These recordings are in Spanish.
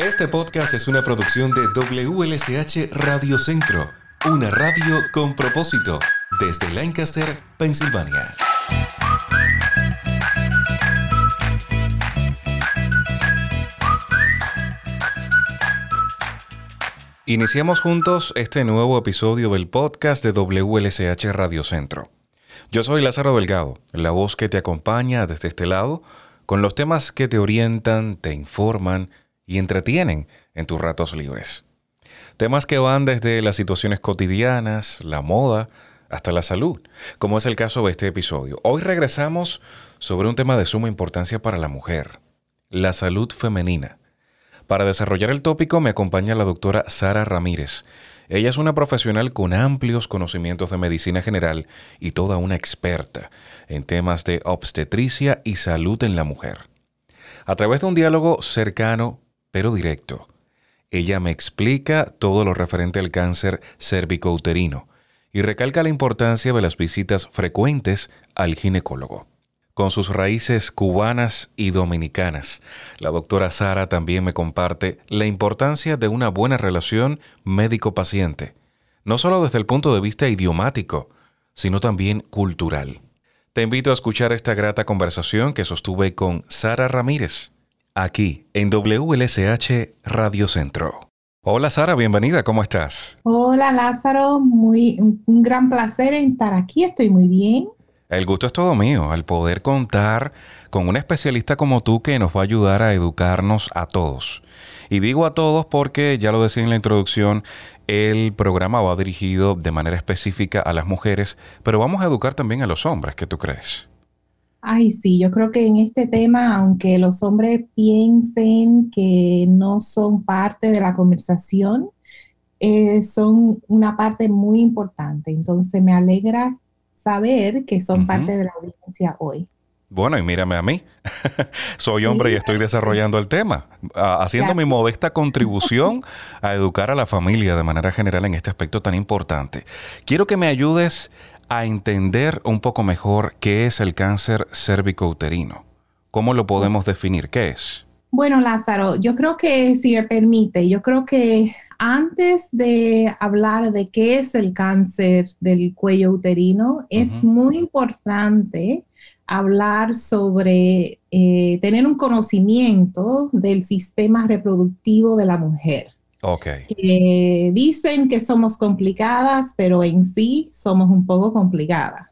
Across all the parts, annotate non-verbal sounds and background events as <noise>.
Este podcast es una producción de WLSH Radio Centro, una radio con propósito, desde Lancaster, Pensilvania. Iniciamos juntos este nuevo episodio del podcast de WLSH Radio Centro. Yo soy Lázaro Delgado, la voz que te acompaña desde este lado, con los temas que te orientan, te informan y entretienen en tus ratos libres. Temas que van desde las situaciones cotidianas, la moda, hasta la salud, como es el caso de este episodio. Hoy regresamos sobre un tema de suma importancia para la mujer, la salud femenina. Para desarrollar el tópico me acompaña la doctora Sara Ramírez. Ella es una profesional con amplios conocimientos de medicina general y toda una experta en temas de obstetricia y salud en la mujer. A través de un diálogo cercano, pero directo. Ella me explica todo lo referente al cáncer cérvico-uterino y recalca la importancia de las visitas frecuentes al ginecólogo. Con sus raíces cubanas y dominicanas, la doctora Sara también me comparte la importancia de una buena relación médico-paciente, no solo desde el punto de vista idiomático, sino también cultural. Te invito a escuchar esta grata conversación que sostuve con Sara Ramírez, aquí en WLSH Radio Centro. Hola Sara, bienvenida, ¿cómo estás? Hola Lázaro, muy un gran placer estar aquí, estoy muy bien. El gusto es todo mío, al poder contar con un especialista como tú que nos va a ayudar a educarnos a todos. Y digo a todos porque, ya lo decía en la introducción, el programa va dirigido de manera específica a las mujeres, pero vamos a educar también a los hombres, ¿qué tú crees? Ay, sí, yo creo que en este tema, aunque los hombres piensen que no son parte de la conversación, eh, son una parte muy importante. Entonces me alegra saber que son parte de la audiencia hoy. Bueno, y mírame a mí. <laughs> Soy hombre y estoy desarrollando el tema, haciendo mi modesta contribución a educar a la familia de manera general en este aspecto tan importante. Quiero que me ayudes a entender un poco mejor qué es el cáncer cérvico-uterino. ¿Cómo lo podemos definir? ¿Qué es? Bueno, Lázaro, yo creo que, si me permite, yo creo que antes de hablar de qué es el cáncer del cuello uterino, es muy importante hablar sobre eh, tener un conocimiento del sistema reproductivo de la mujer. Ok. dicen que somos complicadas, pero en sí somos un poco complicadas.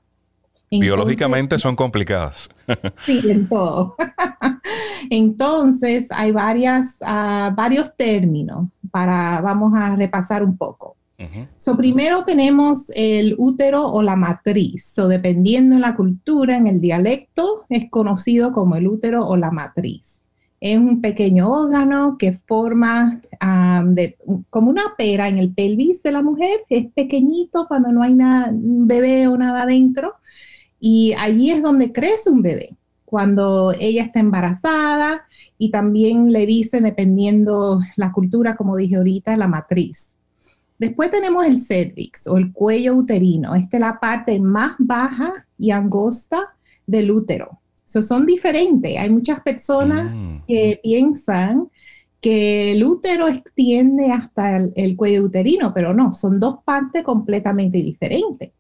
Biológicamente son complicadas. <laughs> sí, en todo. <laughs> Entonces, hay varias, ah, varios términos para, vamos a repasar un poco. so, primero tenemos el útero o la matriz. So, dependiendo en la cultura, en el dialecto, es conocido como el útero o la matriz. Es un pequeño órgano que forma como una pera en el pelvis de la mujer. Es pequeñito cuando no hay nada, un bebé o nada adentro. Y allí es donde crece un bebé. Cuando ella está embarazada y también le dicen, dependiendo la cultura, como dije ahorita, la matriz. Después tenemos el cervix o el cuello uterino. Esta es la parte más baja y angosta del útero son diferentes. Hay muchas personas mm. que piensan que el útero extiende hasta el, cuello uterino, pero no, son dos partes completamente diferentes.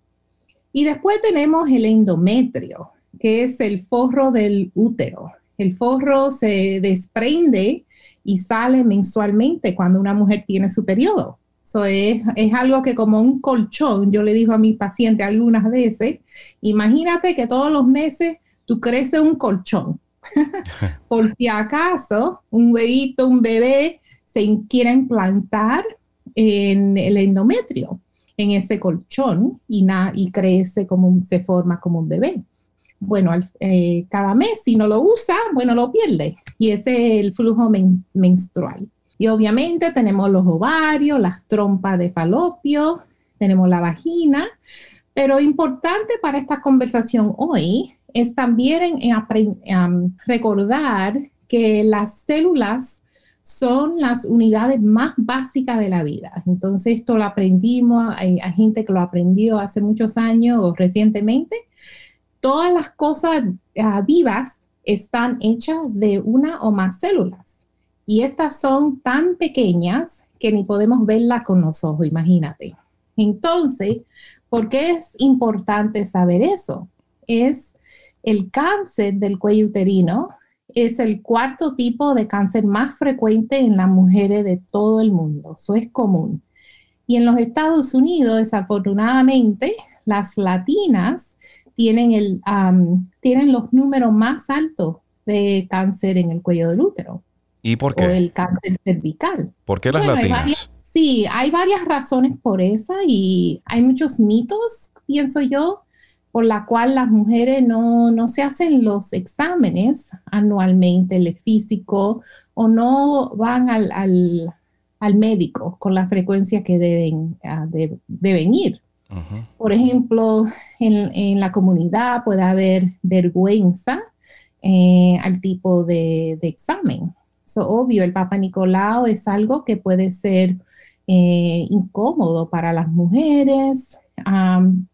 Y después tenemos el endometrio, que es el forro del útero. El forro se desprende y sale mensualmente cuando una mujer tiene su periodo. Eso es, es, algo que como un colchón, yo le digo a mi paciente algunas veces, imagínate que todos los meses tú creces un colchón. <laughs> Por si acaso un bebito, un bebé se quiere implantar en el endometrio, en ese colchón y, y crece como se forma como un bebé. Bueno, eh, cada mes si no lo usa, bueno, lo pierde. Y ese es el flujo menstrual. Y obviamente tenemos los ovarios, las trompas de falopio, tenemos la vagina, pero importante para esta conversación hoy es también en, recordar que las células son las unidades más básicas de la vida. Entonces esto lo aprendimos, hay, gente que lo aprendió hace muchos años o recientemente. Todas las cosas ah, vivas están hechas de una o más células. Y estas son tan pequeñas que ni podemos verlas con los ojos, imagínate. Entonces, ¿por qué es importante saber eso? Es el cáncer del cuello uterino, es el cuarto tipo de cáncer más frecuente en las mujeres de todo el mundo. Eso es común. Y en los Estados Unidos, desafortunadamente, las latinas tienen, el, tienen los números más altos de cáncer en el cuello del útero. ¿Y por qué? O el cáncer cervical. ¿Por qué las latinas? sí, hay varias razones por esa y hay muchos mitos, pienso yo, por la cual las mujeres no, no se hacen los exámenes anualmente, el físico, o no van al, al, médico con la frecuencia que deben, uh, deben ir. Por ejemplo, en, en, la comunidad puede haber vergüenza eh, al tipo de, de examen. So, obvio, el Papa Nicolau es algo que puede ser eh, incómodo para las mujeres,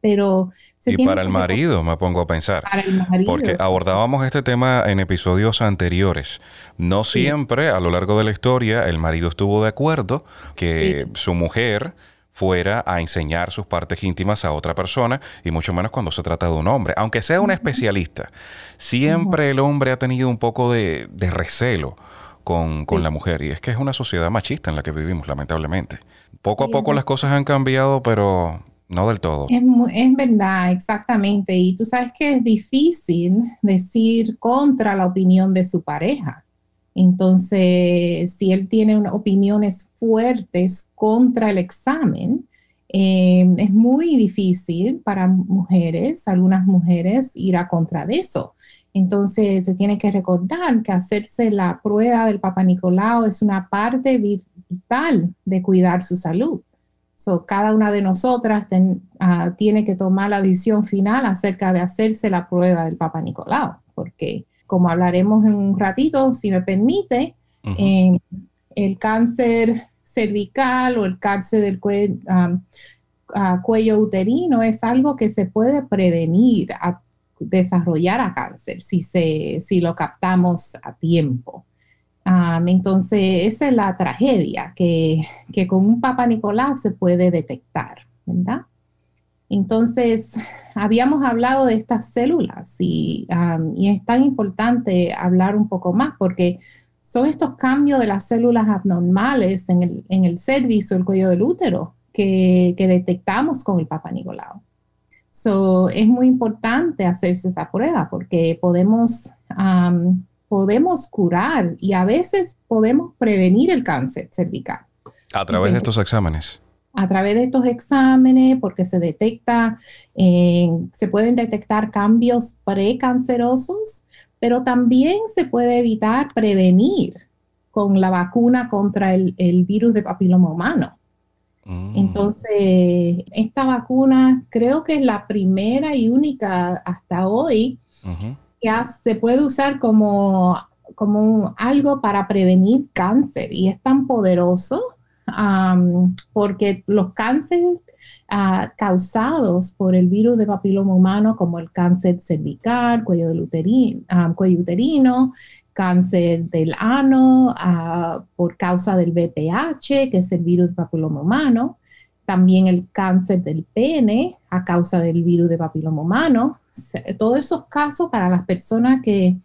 pero... y para el marido, me pongo a pensar. Para el marido, porque abordábamos este tema en episodios anteriores. No siempre a lo largo de la historia el marido estuvo de acuerdo que su mujer fuera a enseñar sus partes íntimas a otra persona y mucho menos cuando se trata de un hombre. Aunque sea un especialista, siempre el hombre ha tenido un poco de, recelo con, con, la mujer y es que es una sociedad machista en la que vivimos, lamentablemente. Poco a poco las cosas han cambiado, pero no del todo. Es, es, verdad, exactamente. Y tú sabes que es difícil decir contra la opinión de su pareja. Entonces, si él tiene opiniones fuertes contra el examen, eh, es muy difícil para mujeres, algunas mujeres, ir a contra de eso. Entonces, se tiene que recordar que hacerse la prueba del Papa Nicolau es una parte vital de cuidar su salud. So, cada una de nosotras ah, tiene que tomar la decisión final acerca de hacerse la prueba del Papa Nicolau, porque como hablaremos en un ratito, si me permite, eh, el cáncer cervical o el cáncer del cuello uterino es algo que se puede prevenir, a desarrollar a cáncer si, se, si lo captamos a tiempo. Entonces, esa es la tragedia, que, que con un Papa Nicolás se puede detectar, ¿verdad? Entonces, habíamos hablado de estas células y, es tan importante hablar un poco más porque son estos cambios de las células abnormales en el, en el cervix o el cuello del útero que, detectamos con el Papa Nicolau. So, es muy importante hacerse esa prueba porque podemos, podemos curar y a veces podemos prevenir el cáncer cervical. A través de estos exámenes a través de estos exámenes, porque se detecta, eh, se pueden detectar cambios precancerosos, pero también se puede evitar prevenir con la vacuna contra el, virus de papiloma humano. Mm. Entonces, esta vacuna creo que es la primera y única hasta hoy que se puede usar como, como algo para prevenir cáncer y es tan poderoso porque los cánceres ah, causados por el virus de papiloma humano, como el cáncer cervical, cuello, del uterino, cuello uterino, cáncer del ano ah, por causa del VPH, que es el virus de papiloma humano, también el cáncer del pene a causa del virus de papiloma humano. Todos esos casos para las personas que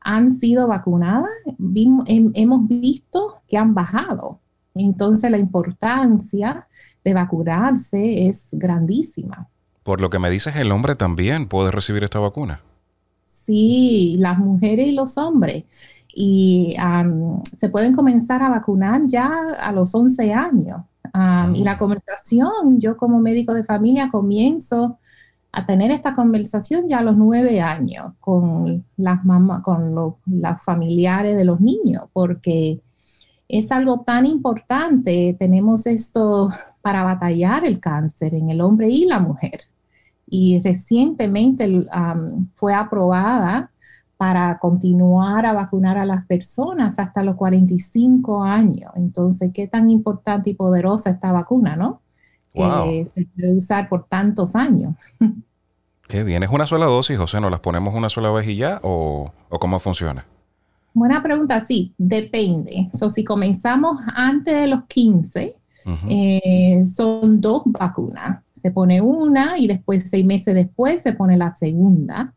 han sido vacunadas, hemos visto que han bajado entonces la importancia de vacunarse es grandísima. Por lo que me dices, el hombre también puede recibir esta vacuna. Sí, las mujeres y los hombres. Y se pueden comenzar a vacunar ya a los 11 años. Y la conversación, yo como médico de familia comienzo a tener esta conversación ya a los 9 años con las mamás, con los, las familiares de los niños, porque es algo tan importante. Tenemos esto para batallar el cáncer en el hombre y la mujer. Y recientemente fue aprobada para continuar a vacunar a las personas hasta los 45 años. Entonces, qué tan importante y poderosa esta vacuna, ¿no? Que se puede usar por tantos años. <laughs> Qué bien. ¿Es una sola dosis, José? ¿Nos las ponemos una sola vez y ya? ¿O, o cómo funciona? buena pregunta, sí, depende. So, si comenzamos antes de los 15, eh, son dos vacunas. Se pone una y después, seis meses después, se pone la segunda.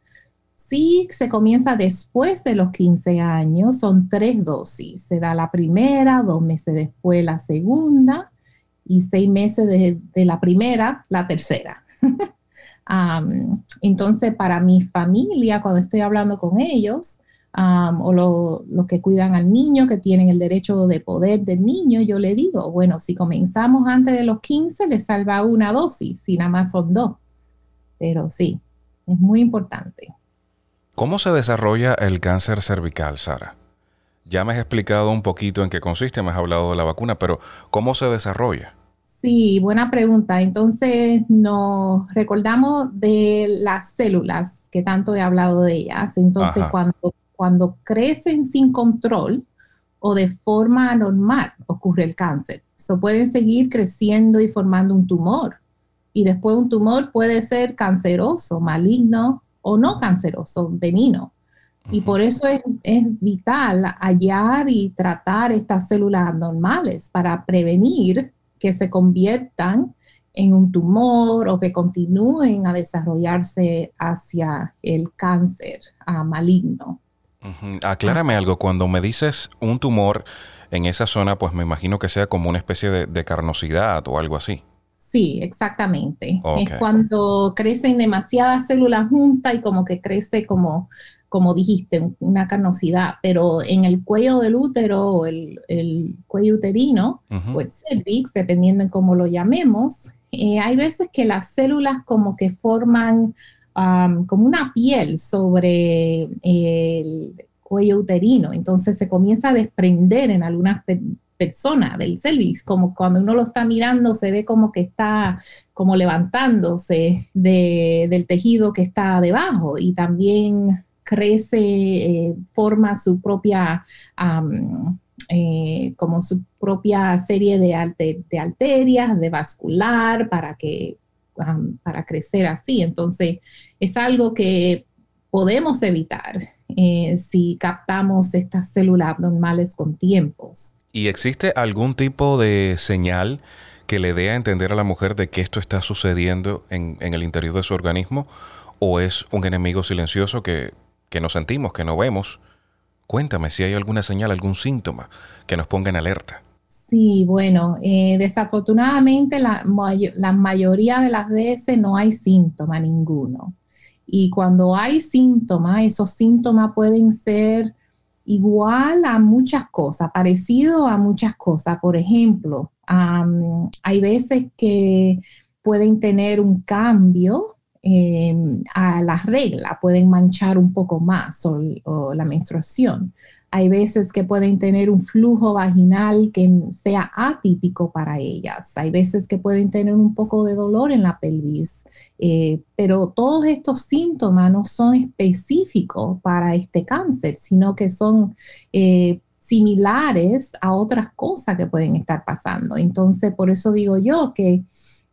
Si se comienza después de los 15 años, son tres dosis. Se da la primera, dos meses después la segunda y seis meses de, la primera, la tercera. <laughs> entonces, para mi familia, cuando estoy hablando con ellos, o los que cuidan al niño, que tienen el derecho de poder del niño, yo le digo, bueno, si comenzamos antes de los 15, le salva una dosis, si nada más son dos. Pero sí, es muy importante. ¿Cómo se desarrolla el cáncer cervical, Sara? Ya me has explicado un poquito en qué consiste, me has hablado de la vacuna, pero ¿cómo se desarrolla? Sí, buena pregunta. Entonces nos recordamos de las células que tanto he hablado de ellas. Entonces cuando cuando crecen sin control o de forma anormal ocurre el cáncer. So, pueden seguir creciendo y formando un tumor. Y después un tumor puede ser canceroso, maligno o no canceroso, benigno. Y por eso es, es, vital hallar y tratar estas células abnormales para prevenir que se conviertan en un tumor o que continúen a desarrollarse hacia el cáncer ah, maligno. Aclárame algo, cuando me dices un tumor en esa zona, pues me imagino que sea como una especie de, carnosidad o algo así. Sí, exactamente. Es cuando crecen demasiadas células juntas y como que crece como, como dijiste, una carnosidad, pero en el cuello del útero o el, cuello uterino o el cervix, dependiendo en cómo lo llamemos, eh, hay veces que las células como que forman como una piel sobre el cuello uterino. Entonces se comienza a desprender en algunas personas del cervix, como cuando uno lo está mirando se ve como que está como levantándose del tejido que está debajo y también crece, eh, forma su propia... Eh, como su propia serie de, de, arterias, de vascular, para que para crecer así. Entonces, es algo que podemos evitar eh, si captamos estas células abnormales con tiempos. ¿Y existe algún tipo de señal que le dé a entender a la mujer de que esto está sucediendo en, el interior de su organismo? ¿O es un enemigo silencioso que, que no sentimos, que no vemos? Cuéntame si hay alguna señal, algún síntoma que nos ponga en alerta. Sí, bueno, eh, desafortunadamente la, mayoría de las veces no hay síntoma ninguno. Y cuando hay síntomas, esos síntomas pueden ser igual a muchas cosas, parecido a muchas cosas. Por ejemplo, hay veces que pueden tener un cambio em, a la regla, pueden manchar un poco más o la menstruación. Hay veces que pueden tener un flujo vaginal que sea atípico para ellas. Hay veces que pueden tener un poco de dolor en la pelvis. Eh, pero todos estos síntomas no son específicos para este cáncer, sino que son eh, similares a otras cosas que pueden estar pasando. Entonces, por eso digo yo que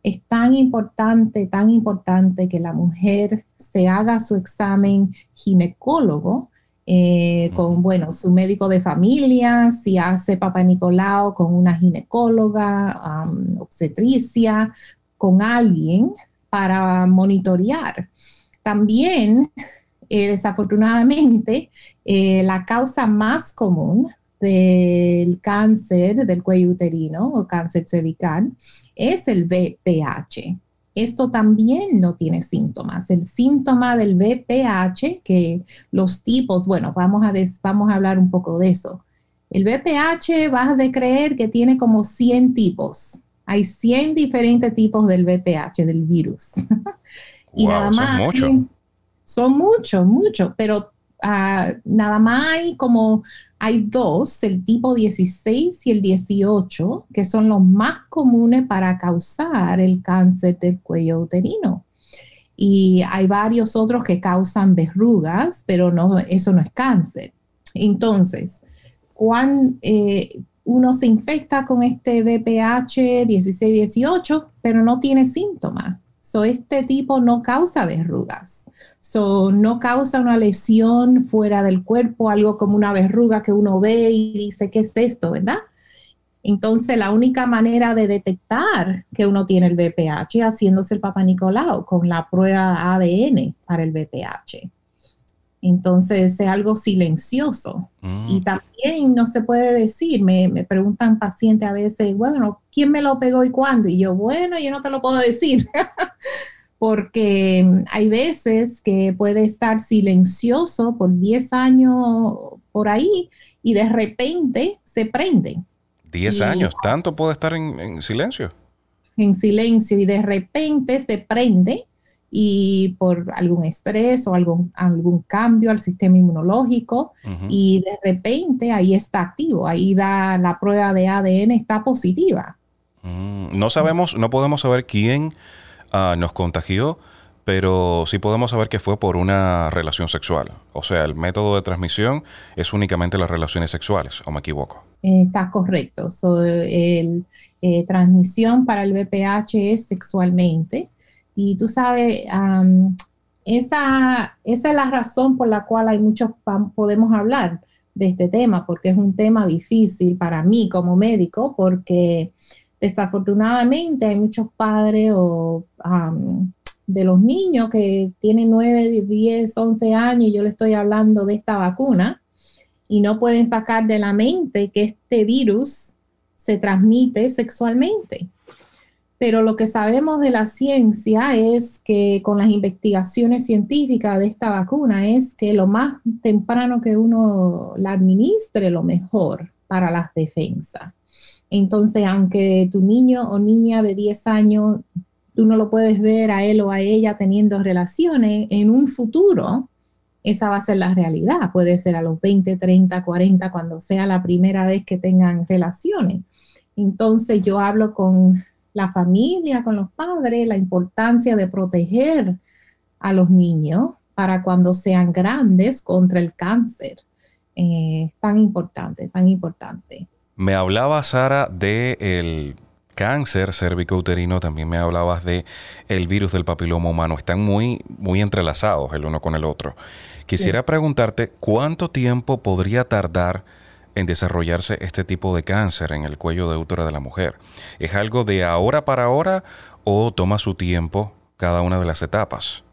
es tan importante, tan importante que la mujer se haga su examen ginecólogo eh, con, bueno, su médico de familia, si hace Papa Nicolau con una ginecóloga, obstetricia, con alguien para monitorear. También, eh, desafortunadamente, eh, la causa más común del cáncer del cuello uterino o cáncer cervical es el VPH. Esto también no tiene síntomas. El síntoma del BPH, que los tipos, bueno, vamos a, vamos a hablar un poco de eso. El BPH vas a creer que tiene como 100 tipos. Hay 100 diferentes tipos del BPH, del virus. <laughs> y nada más. Son muchos. Son muchos, muchos, pero ah, nada más hay como hay dos, el tipo 16 y el 18, que son los más comunes para causar el cáncer del cuello uterino. Y hay varios otros que causan verrugas, pero no, eso no es cáncer. Entonces, cuando eh, uno se infecta con este VPH 16-18, pero no tiene síntomas. So, este tipo no causa verrugas. So, no causa una lesión fuera del cuerpo, algo como una verruga que uno ve y dice, ¿qué es esto, verdad? Entonces, la única manera de detectar que uno tiene el VPH es haciéndose el Papa Nicolau con la prueba ADN para el VPH. Entonces, es algo silencioso. Y mm. también no se puede decir, me, me, preguntan pacientes a veces, bueno, ¿quién me lo pegó y cuándo? Y yo, bueno, yo no te lo puedo decir. <laughs> Porque hay veces que puede estar silencioso por 10 años por ahí y de repente se prende 10 años, ¿tanto puede estar en, silencio? En silencio y de repente se prende y por algún estrés o algún, algún cambio al sistema inmunológico y de repente ahí está activo, ahí da la prueba de ADN está positiva. Mm, no sabemos, no podemos saber quién ah, nos contagió, pero sí podemos saber que fue por una relación sexual. O sea, el método de transmisión es únicamente las relaciones sexuales, ¿o me equivoco? está correcto. So, el, eh, transmisión para el VPH es sexualmente. Y tú sabes, esa, esa es la razón por la cual hay muchos podemos hablar de este tema, porque es un tema difícil para mí como médico, porque desafortunadamente hay muchos padres o de los niños que tienen 9, 10, 11 años y yo le estoy hablando de esta vacuna y no pueden sacar de la mente que este virus se transmite sexualmente. Pero lo que sabemos de la ciencia es que con las investigaciones científicas de esta vacuna es que lo más temprano que uno la administre, lo mejor para las defensas. Entonces, aunque tu niño o niña de 10 años, tú no lo puedes ver a él o a ella teniendo relaciones, en un futuro esa va a ser la realidad. Puede ser a los 20, 30, 40, cuando sea la primera vez que tengan relaciones. Entonces yo hablo con la familia, con los padres, la importancia de proteger a los niños para cuando sean grandes contra el cáncer. Eh, tan importante, tan importante. Me hablaba Sara de el cáncer cervicouterino, también me hablabas de el virus del papiloma humano. Están muy, muy entrelazados el uno con el otro. Quisiera preguntarte cuánto tiempo podría tardar en desarrollarse este tipo de cáncer en el cuello de útero de la mujer. ¿Es algo de ahora para ahora o toma su tiempo cada una de las etapas?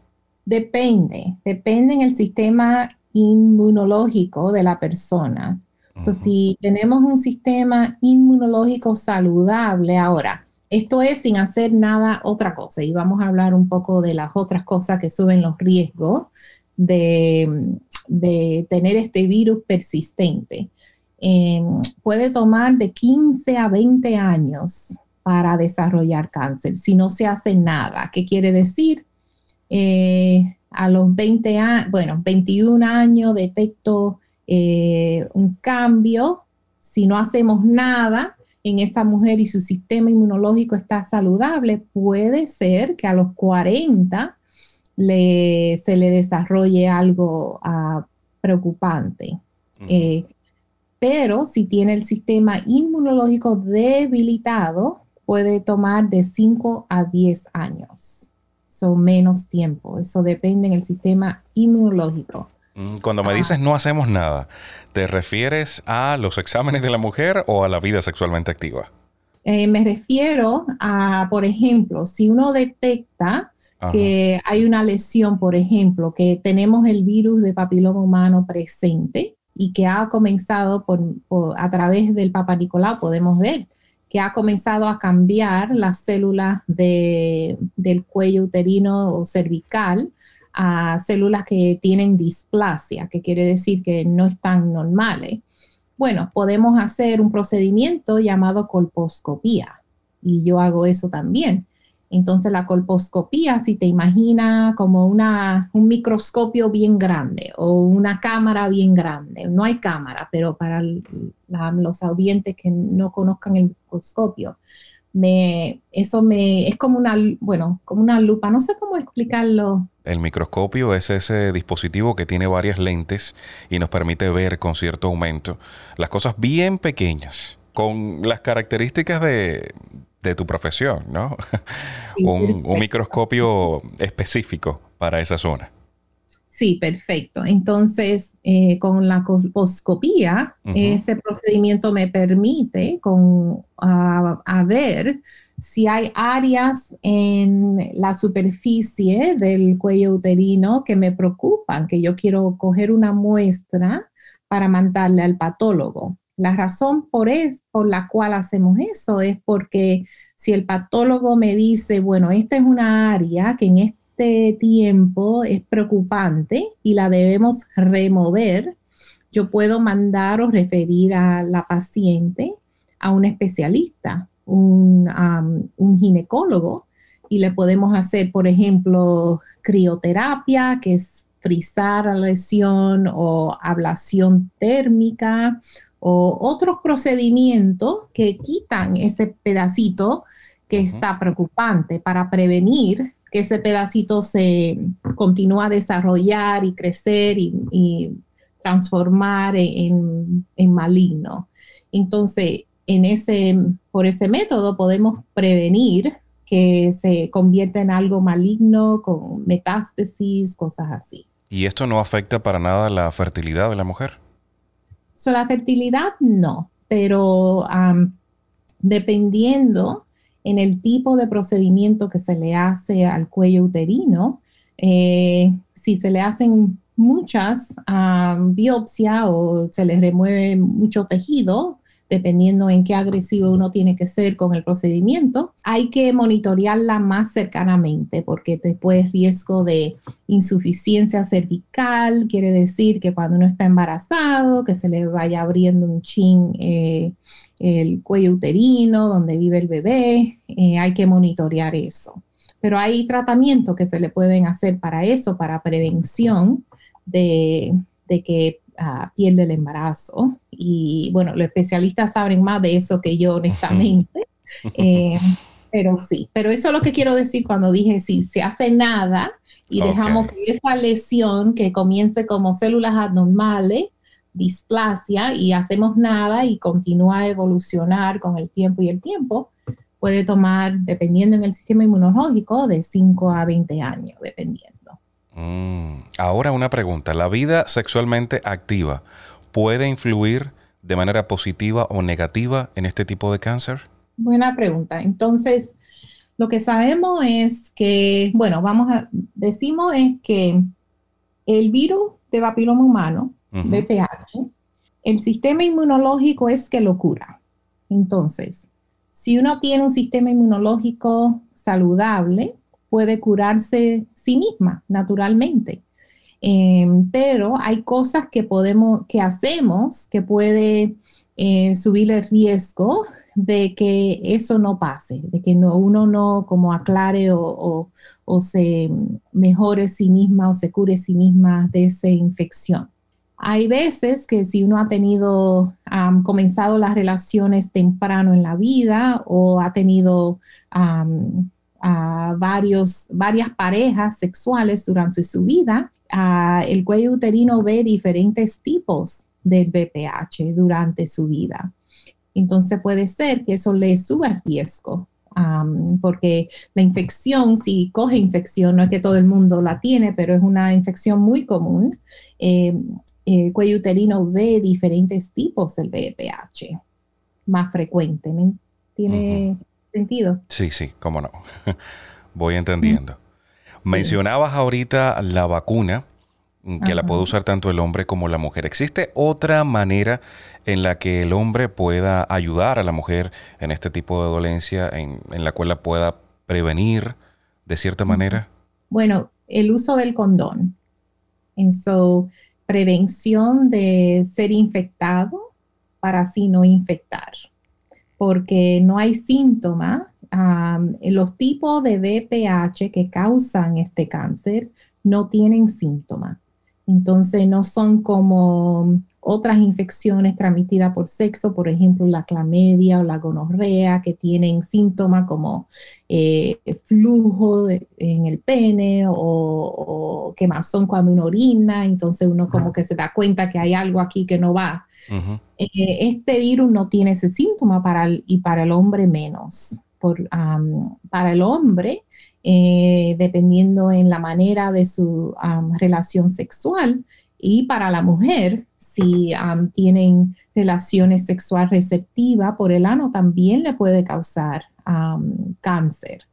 Depende, depende en el sistema inmunológico de la persona. si tenemos un sistema inmunológico saludable ahora, esto es sin hacer nada otra cosa y vamos a hablar un poco de las otras cosas que suben los riesgos de, tener este virus persistente. Em, puede tomar de 15 a 20 años para desarrollar cáncer si no se hace nada. ¿Qué quiere decir? Eh, a los 20 años, bueno, 21 años detecto eh, un cambio. Si no hacemos nada en esa mujer y su sistema inmunológico está saludable, puede ser que a los 40 se le desarrolle algo ah, preocupante. Eh, pero si tiene el sistema inmunológico debilitado, puede tomar de 5 a 10 años. Son menos tiempo. Eso depende del sistema inmunológico. Mm, cuando me ah. dices no hacemos nada, ¿te refieres a los exámenes de la mujer o a la vida sexualmente activa? Eh, me refiero a, por ejemplo, si uno detecta que hay una lesión, por ejemplo, que tenemos el virus de papiloma humano presente y que ha comenzado por, a través del Papa Nicolau, podemos ver que ha comenzado a cambiar las células del cuello uterino o cervical a células que tienen displasia, que quiere decir que no están normales. Bueno, podemos hacer un procedimiento llamado colposcopía y yo hago eso también. Entonces la colposcopía, si te imaginas como una, un microscopio bien grande o una cámara bien grande, no hay cámara, pero para los audientes que no conozcan el microscopio, me, eso me, es como una, bueno, como una lupa, no sé cómo explicarlo. El microscopio es ese dispositivo que tiene varias lentes y nos permite ver con cierto aumento las cosas bien pequeñas con las características de, tu profesión, ¿no? <laughs> un, microscopio específico para esa zona. Sí, perfecto. Entonces, eh, con la colposcopía, ese procedimiento me permite con, a ver si hay áreas en la superficie del cuello uterino que me preocupan, que yo quiero coger una muestra para mandarle al patólogo. La razón por, es, por la cual hacemos eso es porque si el patólogo me dice, bueno, esta es una área que en este tiempo es preocupante y la debemos remover, yo puedo mandar o referir a la paciente a un especialista un, ginecólogo y le podemos hacer, por ejemplo, crioterapia, que es frizar la lesión o ablación térmica o otros procedimientos que quitan ese pedacito que está preocupante para prevenir que ese pedacito se continúa a desarrollar y crecer y, transformar en, en, maligno. Entonces, en ese, por ese método podemos prevenir que se convierta en algo maligno con metástasis, cosas así. ¿Y esto no afecta para nada la fertilidad de la mujer? So, la fertilidad no, pero dependiendo en el tipo de procedimiento que se le hace al cuello uterino, eh, si se le hacen muchas biopsias o se le remueve mucho tejido, dependiendo en qué agresivo uno tiene que ser con el procedimiento, hay que monitorearla más cercanamente porque después riesgo de insuficiencia cervical, quiere decir que cuando uno está embarazado, que se le vaya abriendo un chin eh, el cuello uterino donde vive el bebé, eh, hay que monitorear eso. Pero hay tratamientos que se le pueden hacer para eso, para prevención de, de que piel el embarazo. Y bueno, los especialistas saben más de eso que yo, honestamente. <laughs> Eh, pero sí, pero eso es lo que quiero decir cuando dije, si se hace nada y dejamos que esa lesión que comience como células anormales, displasia, y hacemos nada y continúa a evolucionar con el tiempo y el tiempo, puede tomar, dependiendo en el sistema inmunológico, de 5 a 20 años, dependiendo. Mm, ahora una pregunta. ¿La vida sexualmente activa puede influir de manera positiva o negativa en este tipo de cáncer? Buena pregunta. Entonces, lo que sabemos es que, bueno, vamos a, decimos es que el virus de papiloma humano, BPH, el sistema inmunológico es que lo cura. Entonces, si uno tiene un sistema inmunológico saludable, puede curarse sí misma naturalmente. Em, pero hay cosas que podemos, que hacemos que puede eh, subir el riesgo de que eso no pase, de que no, uno no como aclare o, se mejore sí misma o se cure sí misma de esa infección. Hay veces que si uno ha tenido, comenzado las relaciones temprano en la vida o ha tenido a varios, varias parejas sexuales durante su vida, el cuello uterino ve diferentes tipos del BPH durante su vida. Entonces puede ser que eso le suba riesgo, porque la infección, si coge infección, no es que todo el mundo la tiene, pero es una infección muy común. Eh, el cuello uterino ve diferentes tipos del BPH más frecuente. ¿Tiene, sentido. Sí, sí, cómo no. <laughs> Voy entendiendo. Mencionabas ahorita la vacuna, mm, que la puede usar tanto el hombre como la mujer. ¿Existe otra manera en la que el hombre pueda ayudar a la mujer en este tipo de dolencia, en, la cual la pueda prevenir de cierta manera? Bueno, el uso del condón. En su prevención de ser infectado para así no infectar porque no hay síntomas. los tipos de VPH que causan este cáncer no tienen síntomas. Entonces no son como otras infecciones transmitidas por sexo, por ejemplo, la clamedia o la gonorrea, que tienen síntomas como eh, flujo en el pene o, quemazón cuando uno orina, entonces uno como que se da cuenta que hay algo aquí que no va. Eh, este virus no tiene ese síntoma para y para el hombre menos. Por, para el hombre, eh, dependiendo en la manera de su relación sexual, y para la mujer, si tienen relaciones sexuales receptivas por el ano, también le puede causar cáncer.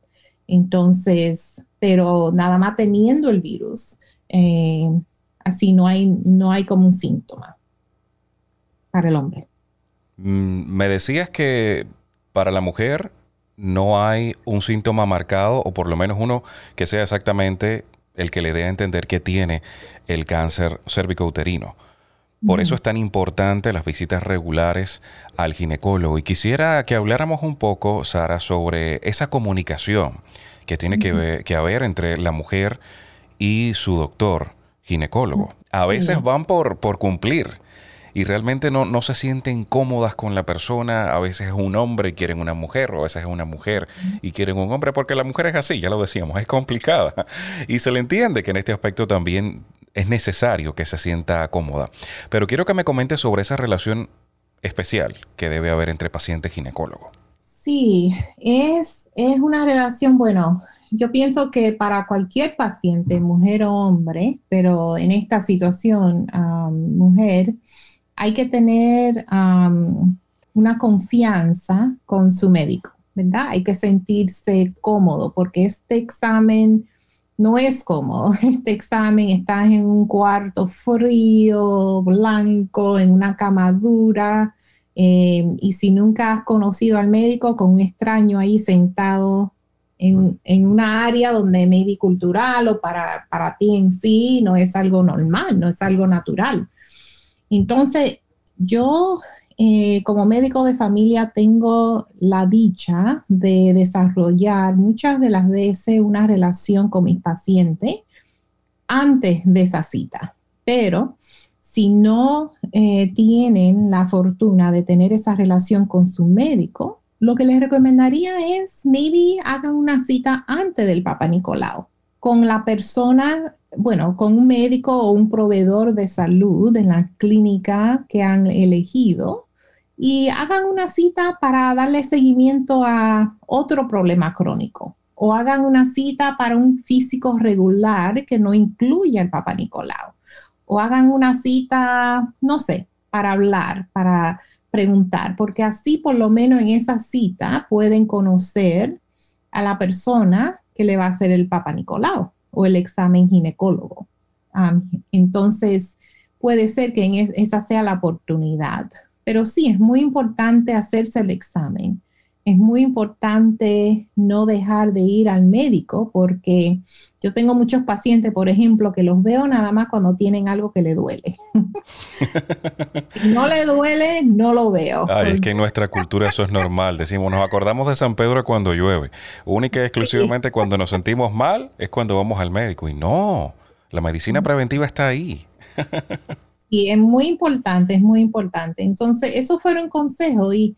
Entonces, pero nada más teniendo el virus, eh, así no hay, no hay como un síntoma para el hombre. Mm, me decías que para la mujer no hay un síntoma marcado, o por lo menos uno que sea exactamente el que le dé a entender que tiene el cáncer cervicouterino. Por eso es tan importante las visitas regulares al ginecólogo. Y quisiera que habláramos un poco, Sara, sobre esa comunicación que tiene que, que, haber entre la mujer y su doctor ginecólogo. A veces van por, por cumplir y realmente no, no, se sienten cómodas con la persona. A veces es un hombre y quieren una mujer, o a veces es una mujer y quieren un hombre, porque la mujer es así, ya lo decíamos, es complicada. <laughs> Y se le entiende que en este aspecto también es necesario que se sienta cómoda. Pero quiero que me comentes sobre esa relación especial que debe haber entre paciente y ginecólogo. Sí, es, es una relación, bueno, yo pienso que para cualquier paciente, mujer o hombre, pero en esta situación, mujer, hay que tener una confianza con su médico, ¿verdad? Hay que sentirse cómodo porque este examen no es como <laughs> este examen, estás en un cuarto frío, blanco, en una cama dura, eh, y si nunca has conocido al médico con un extraño ahí sentado en, en una área donde maybe cultural o para, para ti en sí no es algo normal, no es algo natural. Entonces, yo eh, como médico de familia tengo la dicha de desarrollar muchas de las veces una relación con mis pacientes antes de esa cita, pero si no eh, tienen la fortuna de tener esa relación con su médico, lo que les recomendaría es maybe hagan una cita antes del Papa Nicolau con la persona bueno, con un médico o un proveedor de salud en la clínica que han elegido y hagan una cita para darle seguimiento a otro problema crónico. O hagan una cita para un físico regular que no incluya el Papa Nicolau. O hagan una cita, no sé, para hablar, para preguntar, porque así por lo menos en esa cita pueden conocer a la persona que le va a hacer el Papa Nicolau o el examen ginecólogo. entonces, puede ser que esa sea la oportunidad pero sí, es muy importante hacerse el examen. Es muy importante no dejar de ir al médico porque yo tengo muchos pacientes, por ejemplo, que los veo nada más cuando tienen algo que le duele. <laughs> si no le duele, no lo veo. Ay, es que en nuestra cultura eso es normal. Decimos, nos acordamos de San Pedro cuando llueve. Única y exclusivamente cuando nos sentimos mal es cuando vamos al médico. Y no, la medicina preventiva está ahí. Y es muy importante, es muy importante. Entonces, eso fueron consejos y,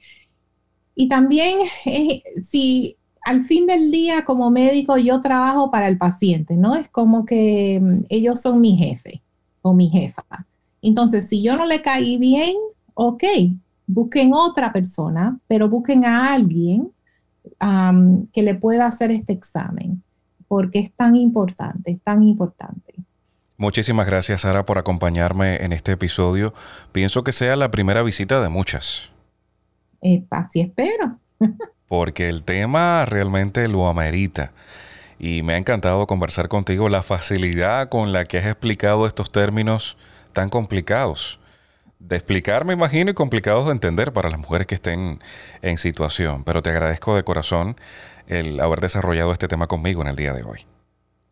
y también eh, si al fin del día como médico yo trabajo para el paciente, ¿no? Es como que mm, ellos son mi jefe o mi jefa. Entonces, si yo no le caí bien, ok, busquen otra persona, pero busquen a alguien que le pueda hacer este examen, porque es tan importante, es tan importante. Muchísimas gracias, Sara, por acompañarme en este episodio. Pienso que sea la primera visita de muchas. Eh, así espero. Porque el tema realmente lo amerita. Y me ha encantado conversar contigo la facilidad con la que has explicado estos términos tan complicados. De explicar, me imagino, y complicados de entender para las mujeres que estén en situación. Pero te agradezco de corazón el haber desarrollado este tema conmigo en el día de hoy.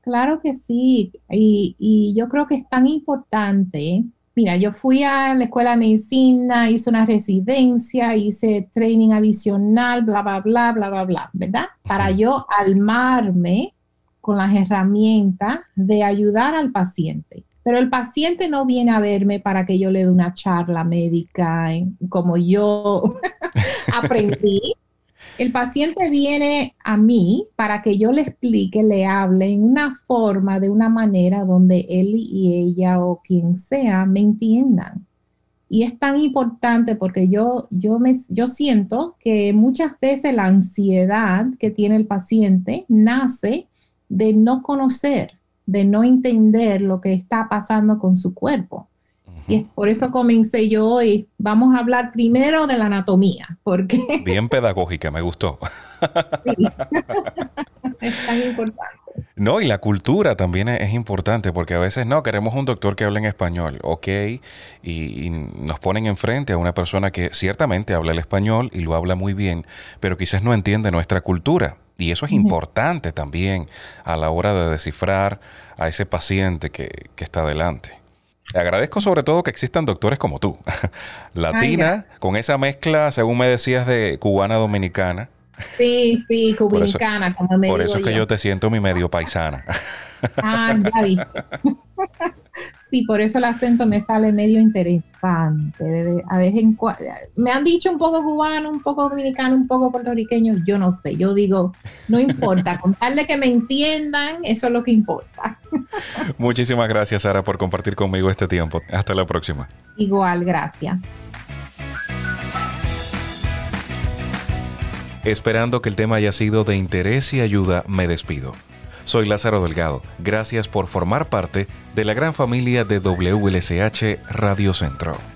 Claro que sí, y, yo creo que es tan importante. Mira, yo fui a la escuela de medicina, hice una residencia, hice training adicional, bla, bla, bla, bla, bla, bla, ¿verdad? Para yo armarme con las herramientas de ayudar al paciente. Pero el paciente no viene a verme para que yo le dé una charla médica como yo <laughs> aprendí. El paciente viene a mí para que yo le explique, le hable en una forma, de una manera donde él y ella o quien sea me entiendan. Y es tan importante porque yo, yo, me, yo siento que muchas veces la ansiedad que tiene el paciente nace de no conocer, de no entender lo que está pasando con su cuerpo. Y es por eso comencé yo hoy. Vamos a hablar primero de la anatomía, porque... <laughs> Bien pedagógica, me gustó. <laughs> es tan importante. No, y la cultura también es, importante porque a veces no, queremos un doctor que hable en español, ok, y, nos ponen enfrente a una persona que ciertamente habla el español y lo habla muy bien, pero quizás no entiende nuestra cultura. Y eso es importante también a la hora de descifrar a ese paciente que, que está delante. Le agradezco sobre todo que existan doctores como tú, <laughs> latina, con esa mezcla, según me decías, de cubana dominicana Sí, sí, cubinicana, como me Por eso es que yo. te siento mi medio paisana. Ah, ya vi. <laughs> Sí, por eso el acento me sale medio interesante. a veces me han dicho un poco cubano, un poco dominicano, un poco puertorriqueño. Yo no sé. Yo digo, no importa. Con tal de que me entiendan, eso es lo que importa. <laughs> Muchísimas gracias, Sara, por compartir conmigo este tiempo. Hasta la próxima. Igual, gracias. Esperando que el tema haya sido de interés y ayuda, me despido. Soy Lázaro Delgado. Gracias por formar parte de la gran familia de WLSH Radio Centro.